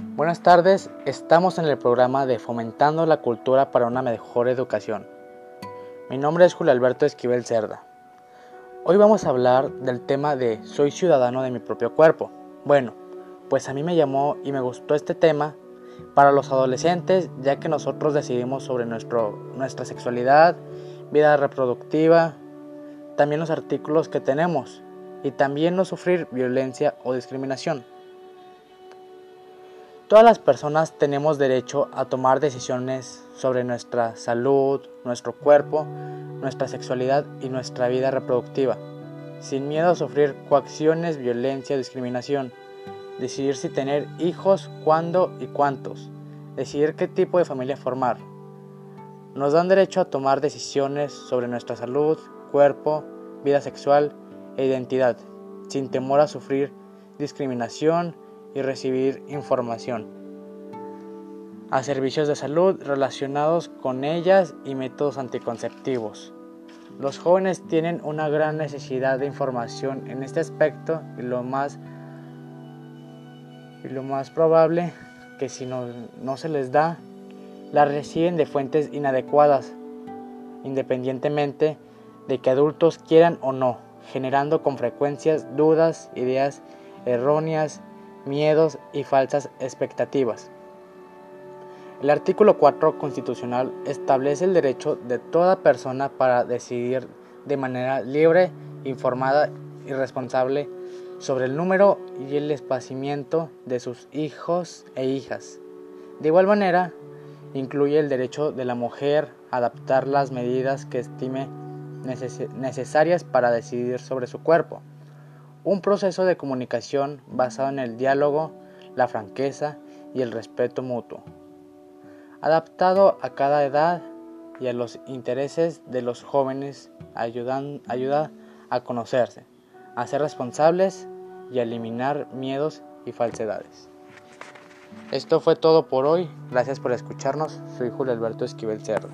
Buenas tardes, estamos en el programa de Fomentando la Cultura para una Mejor Educación. Mi nombre es Julio Alberto Esquivel Cerda. Hoy vamos a hablar del tema de Soy ciudadano de mi propio cuerpo. Bueno, pues a mí me llamó y me gustó este tema para los adolescentes, ya que nosotros decidimos sobre nuestro, nuestra sexualidad, vida reproductiva, también los artículos que tenemos y también no sufrir violencia o discriminación. Todas las personas tenemos derecho a tomar decisiones sobre nuestra salud, nuestro cuerpo, nuestra sexualidad y nuestra vida reproductiva, sin miedo a sufrir coacciones, violencia discriminación. Decidir si tener hijos, cuándo y cuántos. Decidir qué tipo de familia formar. Nos dan derecho a tomar decisiones sobre nuestra salud, cuerpo, vida sexual e identidad, sin temor a sufrir discriminación, y recibir información a servicios de salud relacionados con ellas y métodos anticonceptivos. Los jóvenes tienen una gran necesidad de información en este aspecto y lo más, y lo más probable que si no, no se les da, la reciben de fuentes inadecuadas, independientemente de que adultos quieran o no, generando con frecuencias dudas, ideas erróneas miedos y falsas expectativas. El artículo 4 constitucional establece el derecho de toda persona para decidir de manera libre, informada y responsable sobre el número y el espacimiento de sus hijos e hijas. De igual manera, incluye el derecho de la mujer a adaptar las medidas que estime necesarias para decidir sobre su cuerpo un proceso de comunicación basado en el diálogo, la franqueza y el respeto mutuo, adaptado a cada edad y a los intereses de los jóvenes, ayudan, ayuda a conocerse, a ser responsables y a eliminar miedos y falsedades. Esto fue todo por hoy, gracias por escucharnos, soy Julio Alberto Esquivel Cerro.